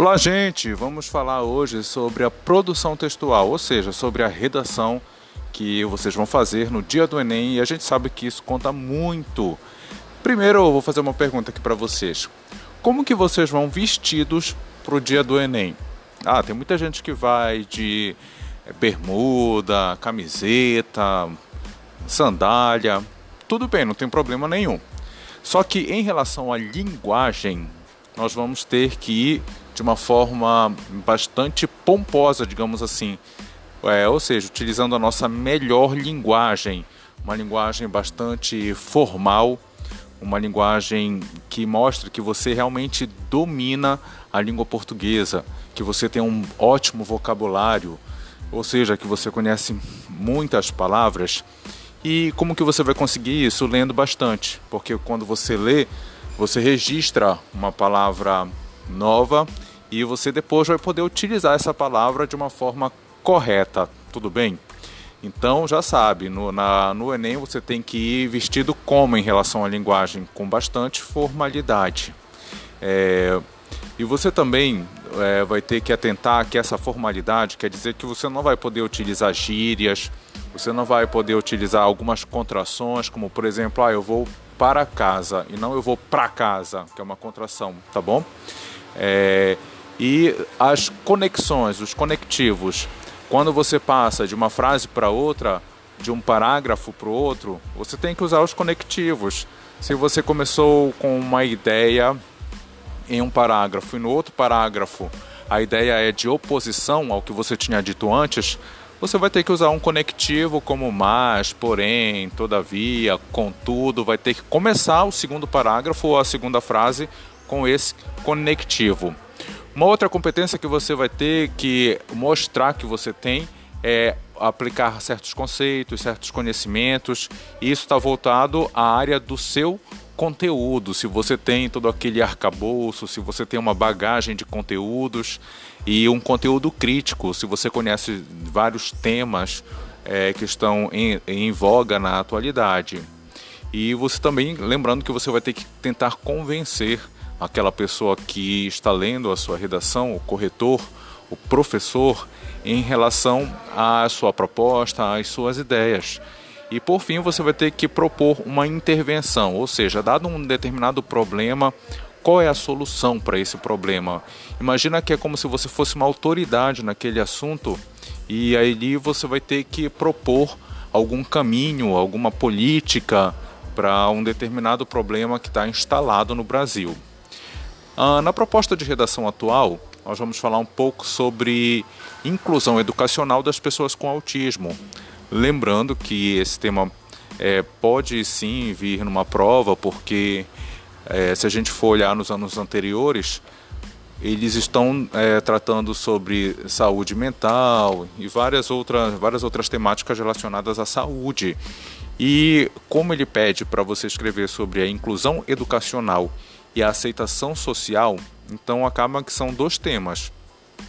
Olá, gente! Vamos falar hoje sobre a produção textual, ou seja, sobre a redação que vocês vão fazer no dia do Enem e a gente sabe que isso conta muito. Primeiro, eu vou fazer uma pergunta aqui para vocês: como que vocês vão vestidos para o dia do Enem? Ah, tem muita gente que vai de eh, bermuda, camiseta, sandália. Tudo bem, não tem problema nenhum. Só que em relação à linguagem, nós vamos ter que de uma forma bastante pomposa, digamos assim. É, ou seja, utilizando a nossa melhor linguagem, uma linguagem bastante formal, uma linguagem que mostra que você realmente domina a língua portuguesa, que você tem um ótimo vocabulário, ou seja, que você conhece muitas palavras. E como que você vai conseguir isso? Lendo bastante, porque quando você lê, você registra uma palavra nova e você depois vai poder utilizar essa palavra de uma forma correta, tudo bem? Então já sabe, no, na, no Enem você tem que ir vestido como em relação à linguagem, com bastante formalidade. É, e você também é, vai ter que atentar que essa formalidade quer dizer que você não vai poder utilizar gírias, você não vai poder utilizar algumas contrações, como por exemplo, ah, eu vou para casa e não eu vou para casa, que é uma contração, tá bom? É, e as conexões, os conectivos. Quando você passa de uma frase para outra, de um parágrafo para o outro, você tem que usar os conectivos. Se você começou com uma ideia em um parágrafo e no outro parágrafo a ideia é de oposição ao que você tinha dito antes, você vai ter que usar um conectivo como mas, porém, todavia, contudo, vai ter que começar o segundo parágrafo ou a segunda frase com esse conectivo. Uma outra competência que você vai ter que mostrar que você tem é aplicar certos conceitos, certos conhecimentos, e isso está voltado à área do seu conteúdo. Se você tem todo aquele arcabouço, se você tem uma bagagem de conteúdos e um conteúdo crítico, se você conhece vários temas é, que estão em, em voga na atualidade. E você também, lembrando que você vai ter que tentar convencer aquela pessoa que está lendo a sua redação, o corretor, o professor, em relação à sua proposta, às suas ideias. E por fim, você vai ter que propor uma intervenção, ou seja, dado um determinado problema, qual é a solução para esse problema? Imagina que é como se você fosse uma autoridade naquele assunto e aí você vai ter que propor algum caminho, alguma política para um determinado problema que está instalado no Brasil. Ah, na proposta de redação atual, nós vamos falar um pouco sobre inclusão educacional das pessoas com autismo. Lembrando que esse tema é, pode sim vir numa prova, porque é, se a gente for olhar nos anos anteriores, eles estão é, tratando sobre saúde mental e várias outras, várias outras temáticas relacionadas à saúde. E como ele pede para você escrever sobre a inclusão educacional e a aceitação social, então acaba que são dois temas.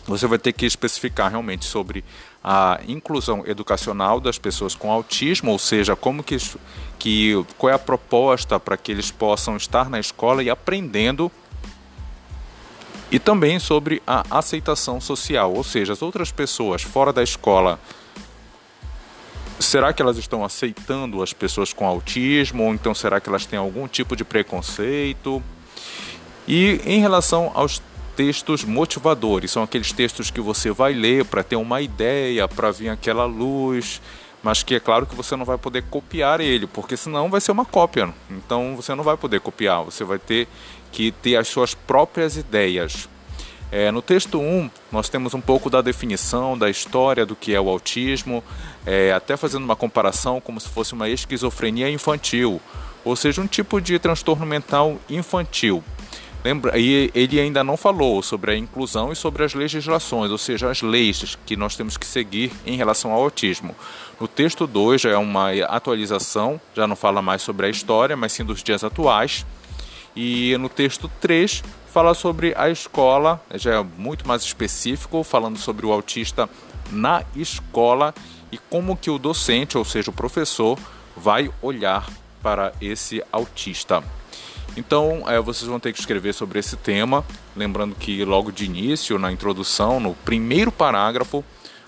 Você vai ter que especificar realmente sobre a inclusão educacional das pessoas com autismo, ou seja, como que, que qual é a proposta para que eles possam estar na escola e aprendendo e também sobre a aceitação social, ou seja, as outras pessoas fora da escola será que elas estão aceitando as pessoas com autismo ou então será que elas têm algum tipo de preconceito? E em relação aos textos motivadores, são aqueles textos que você vai ler para ter uma ideia, para vir aquela luz, mas que é claro que você não vai poder copiar ele, porque senão vai ser uma cópia. Então você não vai poder copiar, você vai ter que ter as suas próprias ideias. É, no texto 1, nós temos um pouco da definição, da história do que é o autismo, é, até fazendo uma comparação como se fosse uma esquizofrenia infantil, ou seja, um tipo de transtorno mental infantil. Lembra, e ele ainda não falou sobre a inclusão e sobre as legislações, ou seja, as leis que nós temos que seguir em relação ao autismo. No texto 2 já é uma atualização, já não fala mais sobre a história, mas sim dos dias atuais. E no texto 3 fala sobre a escola, já é muito mais específico, falando sobre o autista na escola e como que o docente, ou seja, o professor, vai olhar para esse autista. Então, é, vocês vão ter que escrever sobre esse tema, lembrando que logo de início, na introdução, no primeiro parágrafo,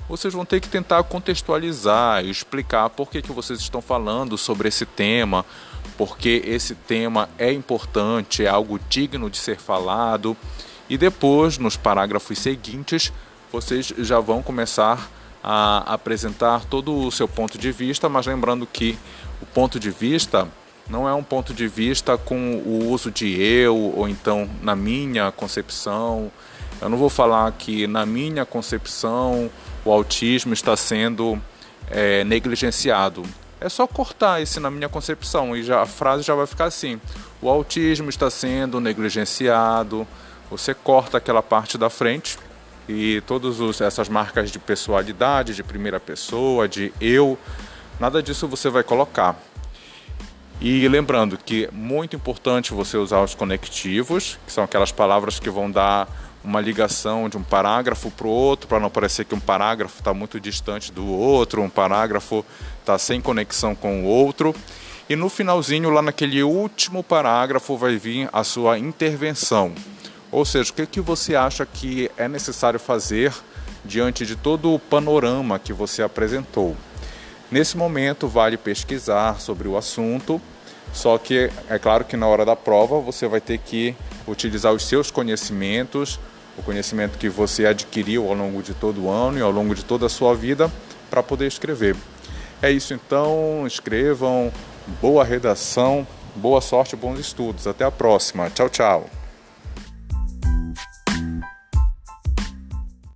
vocês vão ter que tentar contextualizar e explicar por que, que vocês estão falando sobre esse tema, porque esse tema é importante, é algo digno de ser falado. E depois, nos parágrafos seguintes, vocês já vão começar a apresentar todo o seu ponto de vista, mas lembrando que o ponto de vista não é um ponto de vista com o uso de eu ou então na minha concepção. Eu não vou falar que na minha concepção o autismo está sendo é, negligenciado. É só cortar esse na minha concepção e já, a frase já vai ficar assim: o autismo está sendo negligenciado. Você corta aquela parte da frente e todas essas marcas de pessoalidade, de primeira pessoa, de eu, nada disso você vai colocar. E lembrando que é muito importante você usar os conectivos, que são aquelas palavras que vão dar uma ligação de um parágrafo para o outro, para não parecer que um parágrafo está muito distante do outro, um parágrafo está sem conexão com o outro. E no finalzinho, lá naquele último parágrafo, vai vir a sua intervenção. Ou seja, o que, que você acha que é necessário fazer diante de todo o panorama que você apresentou. Nesse momento, vale pesquisar sobre o assunto só que é claro que na hora da prova você vai ter que utilizar os seus conhecimentos, o conhecimento que você adquiriu ao longo de todo o ano e ao longo de toda a sua vida para poder escrever. É isso então, escrevam, boa redação, boa sorte, bons estudos. Até a próxima. Tchau, tchau.